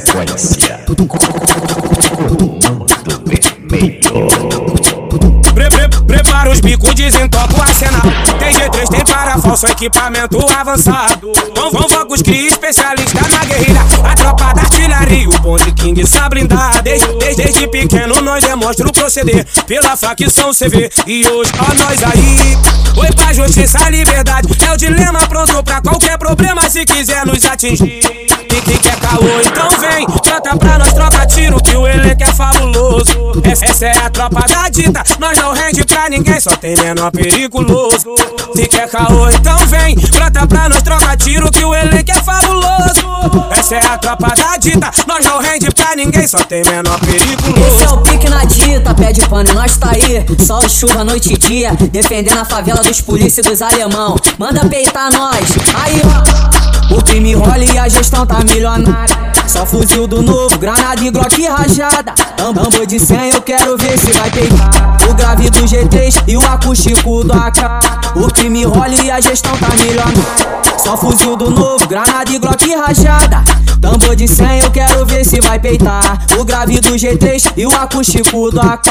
sequência. Prepara os bicos, desentoca o arsenal. Tem G3, tem falso equipamento avançado. Com, com focos cria especialista na guerrilha. A tropa da artilharia, o bonde king só blindar. Desde, desde, desde pequeno nós demonstra o proceder. Pela facção CV. E hoje, ó, nós aí. Oi pra justiça, liberdade. É o dilema pronto pra qualquer problema se quiser nos atingir. Quem quer caô, então vem. Trata pra nós, troca tiro que o elenco é fabuloso. Essa, é a tropa da dita. Nós não rende pra ninguém, só tem menor periculoso. Se quer caô, então vem. Brota pra nós, troca tiro que o elenco é fabuloso. Essa é a tropa da dita. Nós não rende pra ninguém, só tem menor periculoso. Esse é o pique na dita, pede pano e nós tá aí. Sol, chuva, noite e dia. Defendendo a favela dos polícia e dos alemão. Manda peitar nós. Aí, ó. O crime rola e a gestão tá milionária. Só fuzil do novo, granada e glock rajada. Tambor de 100, eu quero ver se vai peitar. O grave do G3 e o acústico do AK. O crime rola e a gestão tá milionária. Só fuzil do novo, granada e glock rajada. Tambor de 100, eu quero ver se vai peitar. O grave do G3 e o acústico do AK.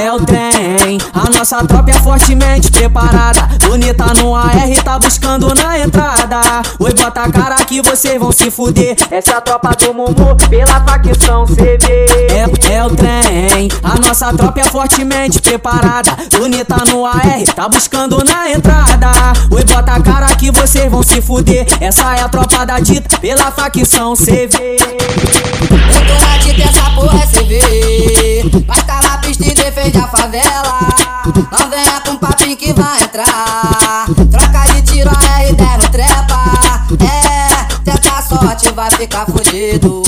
É o trem, a nossa tropa é fortemente preparada. Bonita no AR, tá buscando na entrada. Oi, bota a cara que vocês vão se fuder. Essa tropa do Mumu, pela facção CV. É, é o trem, a nossa tropa é fortemente preparada. Bonita no AR, tá buscando na entrada. Oi, bota a cara que vocês vão se fuder. Essa é a tropa da dita, pela facção CV. Eu na dita, essa porra é CV. Vai tá na pista e defende a favela. Não venha com papinho que vai entrar. Troca de tiro, a R10 no trepa. É, tenta sorte, vai ficar fudido.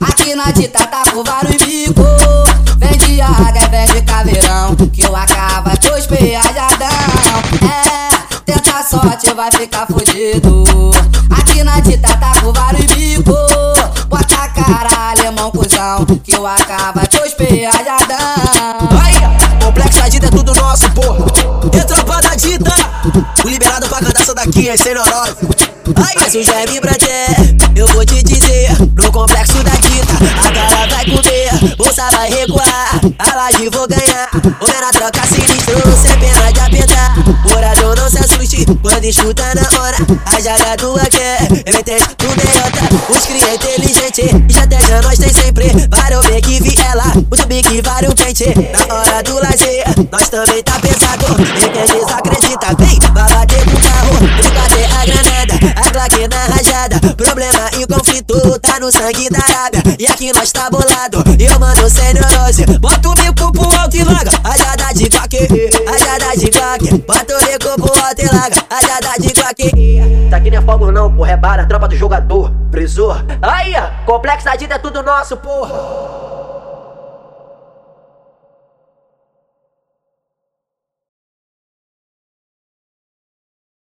Aqui na dita tá com vários bico. Vende águia, vende caveirão. Que o AK vai pros peajadão. Vai ficar fudido. Aqui na dita tá com vários bico. Bota a cara, alemão cuzão. Que o AK vai pros peajadão. Aí, complexo da dita é tudo nosso, porra. E a tropa da dita, o liberado pra cadastro daqui é sem neurose. Mas o germe ter, eu vou te dizer, no complexo da dita, a cara vai comer, bolsa vai recuar, a laje vou ganhar. O menor troca sinistro, sem pena de apertar. Morador não se assuste, quando escuta na hora, a jaga do quer, eu entendo tudo derrota. Os cria inteligente, estratégia nós tem sempre, para bem que viela, o bique vale o pente. Na hora do lazer, nós também tá pesado, e quem desacredita, vem, vai granada, a Glock na rajada. Problema e conflito tá no sangue da Arábia, e aqui nós tá bolado, eu mando sem neurose. Bota o bico pro alto e larga, rajada de Glock, rajada de Glock. Bota o bico pro alto e larga, rajada de Glock. Tá aqui não é fogo não, porra, é bara, tropa do jogador, preso. Aí, complexo da dita é tudo nosso, porra.